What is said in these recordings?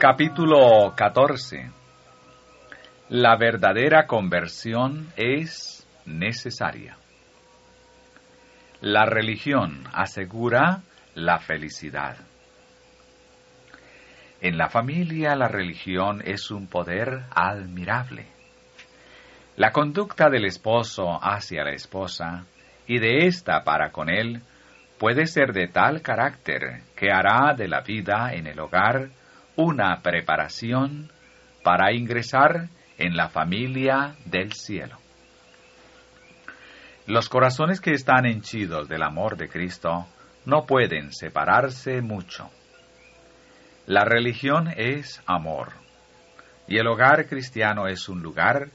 Capítulo 14 La verdadera conversión es necesaria. La religión asegura la felicidad. En la familia la religión es un poder admirable. La conducta del esposo hacia la esposa y de ésta para con él puede ser de tal carácter que hará de la vida en el hogar una preparación para ingresar en la familia del cielo. Los corazones que están henchidos del amor de Cristo no pueden separarse mucho. La religión es amor, y el hogar cristiano es un lugar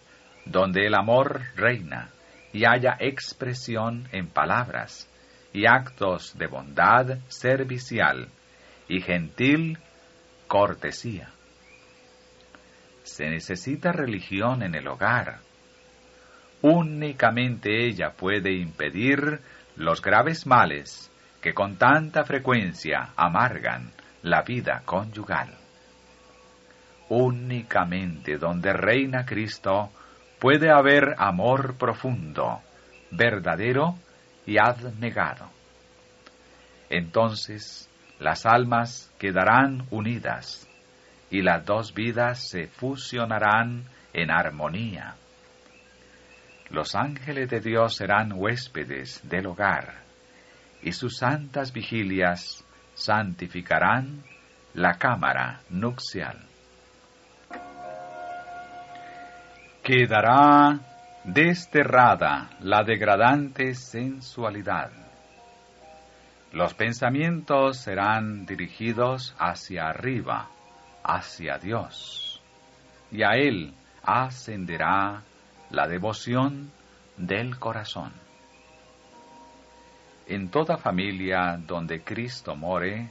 donde el amor reina y haya expresión en palabras y actos de bondad servicial y gentil cortesía. Se necesita religión en el hogar. Únicamente ella puede impedir los graves males que con tanta frecuencia amargan la vida conyugal. Únicamente donde reina Cristo puede haber amor profundo, verdadero y abnegado. Entonces las almas quedarán unidas y las dos vidas se fusionarán en armonía. Los ángeles de Dios serán huéspedes del hogar y sus santas vigilias santificarán la cámara nupcial. Quedará desterrada la degradante sensualidad. Los pensamientos serán dirigidos hacia arriba, hacia Dios, y a Él ascenderá la devoción del corazón. En toda familia donde Cristo more,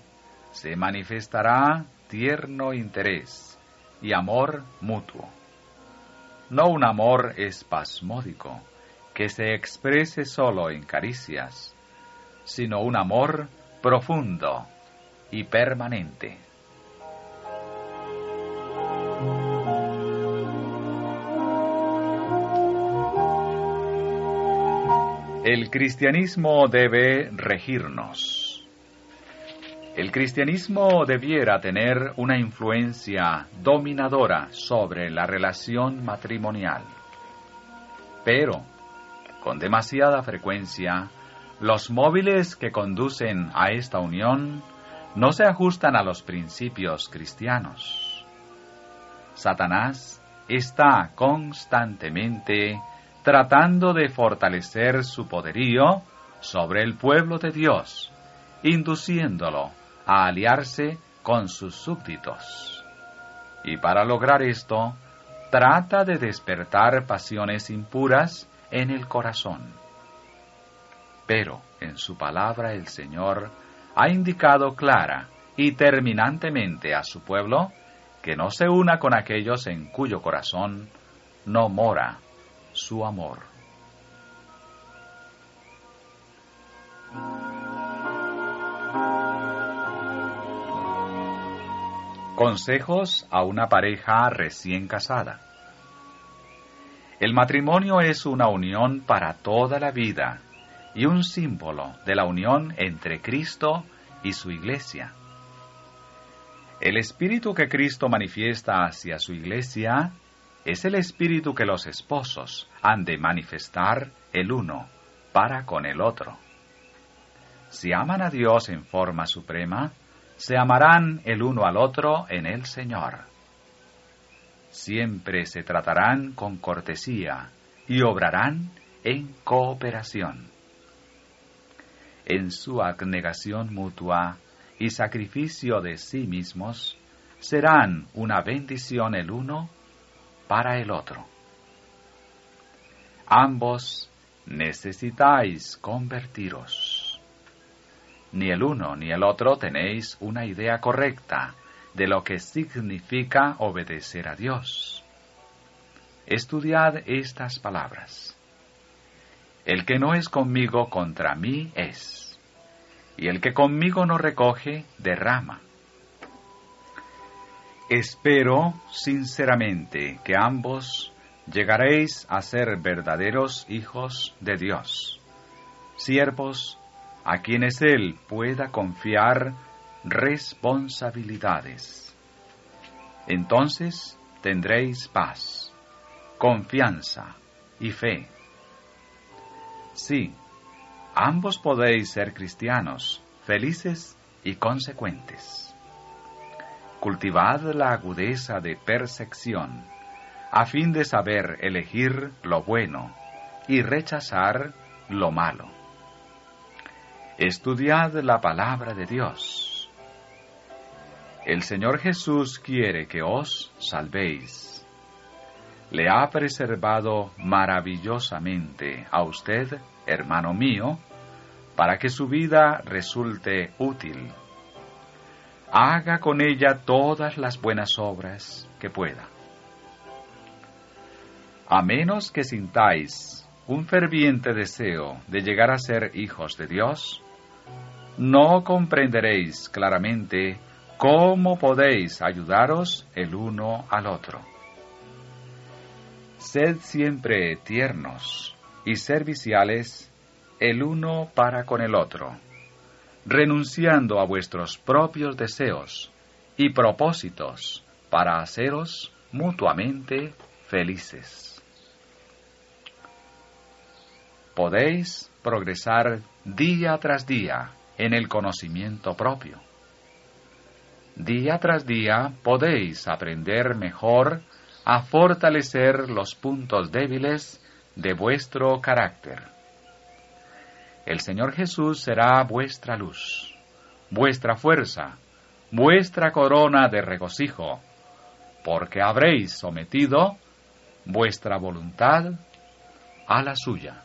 se manifestará tierno interés y amor mutuo. No un amor espasmódico, que se exprese solo en caricias, sino un amor profundo y permanente. El cristianismo debe regirnos. El cristianismo debiera tener una influencia dominadora sobre la relación matrimonial. Pero, con demasiada frecuencia, los móviles que conducen a esta unión no se ajustan a los principios cristianos. Satanás está constantemente tratando de fortalecer su poderío sobre el pueblo de Dios, induciéndolo a aliarse con sus súbditos. Y para lograr esto, trata de despertar pasiones impuras en el corazón. Pero en su palabra el Señor ha indicado clara y terminantemente a su pueblo que no se una con aquellos en cuyo corazón no mora su amor. Consejos a una pareja recién casada. El matrimonio es una unión para toda la vida y un símbolo de la unión entre Cristo y su iglesia. El espíritu que Cristo manifiesta hacia su iglesia es el espíritu que los esposos han de manifestar el uno para con el otro. Si aman a Dios en forma suprema, se amarán el uno al otro en el Señor. Siempre se tratarán con cortesía y obrarán en cooperación. En su abnegación mutua y sacrificio de sí mismos, serán una bendición el uno para el otro. Ambos necesitáis convertiros. Ni el uno ni el otro tenéis una idea correcta de lo que significa obedecer a Dios. Estudiad estas palabras. El que no es conmigo contra mí es, y el que conmigo no recoge, derrama. Espero sinceramente que ambos llegaréis a ser verdaderos hijos de Dios, siervos a quienes Él pueda confiar responsabilidades. Entonces tendréis paz, confianza y fe. Sí, ambos podéis ser cristianos, felices y consecuentes. Cultivad la agudeza de percepción, a fin de saber elegir lo bueno y rechazar lo malo. Estudiad la palabra de Dios. El Señor Jesús quiere que os salvéis. Le ha preservado maravillosamente a usted, hermano mío, para que su vida resulte útil haga con ella todas las buenas obras que pueda. A menos que sintáis un ferviente deseo de llegar a ser hijos de Dios, no comprenderéis claramente cómo podéis ayudaros el uno al otro. Sed siempre tiernos y serviciales el uno para con el otro renunciando a vuestros propios deseos y propósitos para haceros mutuamente felices. Podéis progresar día tras día en el conocimiento propio. Día tras día podéis aprender mejor a fortalecer los puntos débiles de vuestro carácter el Señor Jesús será vuestra luz, vuestra fuerza, vuestra corona de regocijo, porque habréis sometido vuestra voluntad a la suya.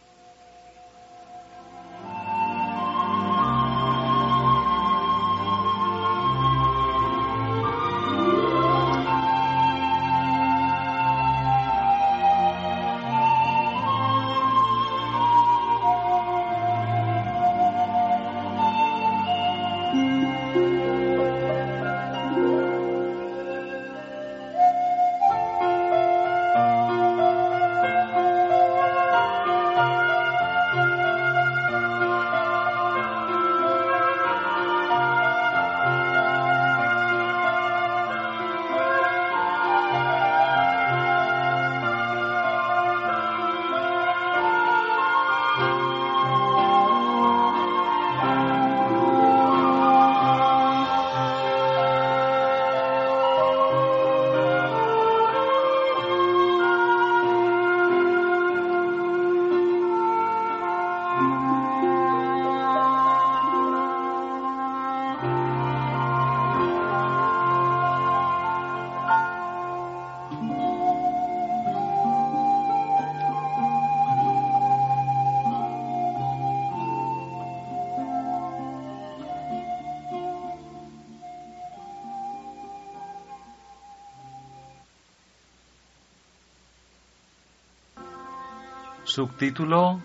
Subtítulo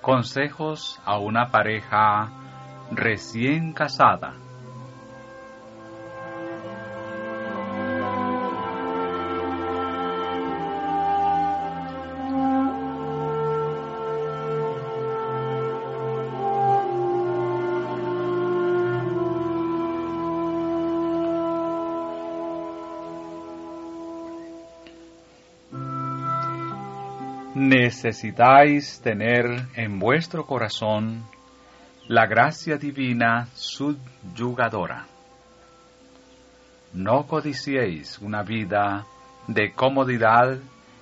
Consejos a una pareja recién casada. Necesitáis tener en vuestro corazón la gracia divina subyugadora. No codiciéis una vida de comodidad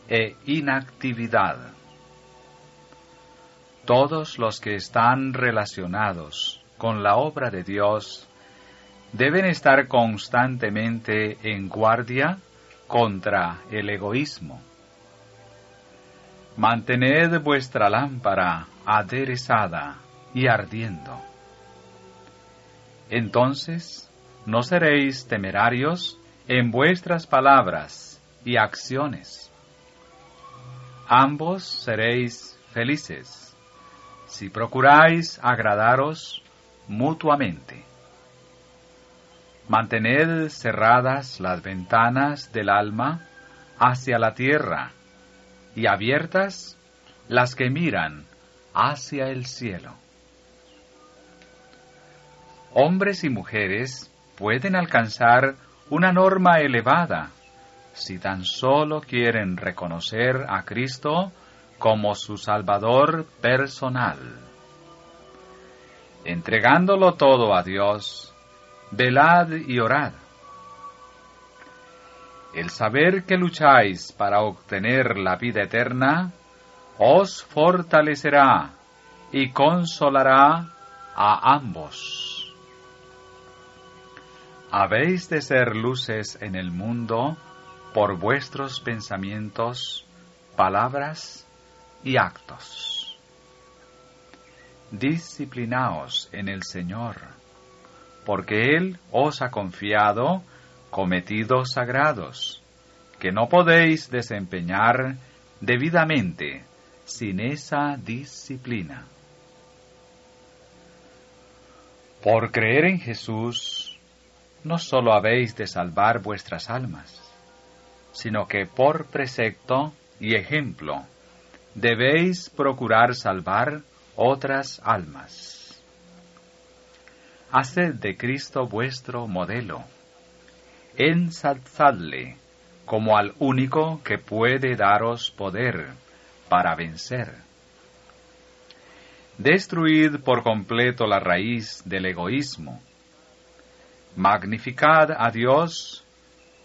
e inactividad. Todos los que están relacionados con la obra de Dios deben estar constantemente en guardia contra el egoísmo Mantened vuestra lámpara aderezada y ardiendo. Entonces no seréis temerarios en vuestras palabras y acciones. Ambos seréis felices si procuráis agradaros mutuamente. Mantened cerradas las ventanas del alma hacia la tierra y abiertas las que miran hacia el cielo. Hombres y mujeres pueden alcanzar una norma elevada si tan solo quieren reconocer a Cristo como su Salvador personal. Entregándolo todo a Dios, velad y orad. El saber que lucháis para obtener la vida eterna os fortalecerá y consolará a ambos. Habéis de ser luces en el mundo por vuestros pensamientos, palabras y actos. Disciplinaos en el Señor, porque Él os ha confiado cometidos sagrados, que no podéis desempeñar debidamente sin esa disciplina. Por creer en Jesús, no sólo habéis de salvar vuestras almas, sino que por precepto y ejemplo debéis procurar salvar otras almas. Haced de Cristo vuestro modelo. Ensalzadle como al único que puede daros poder para vencer. Destruid por completo la raíz del egoísmo. Magnificad a Dios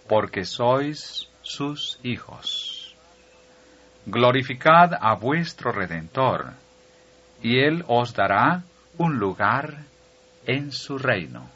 porque sois sus hijos. Glorificad a vuestro Redentor, y Él os dará un lugar en su reino.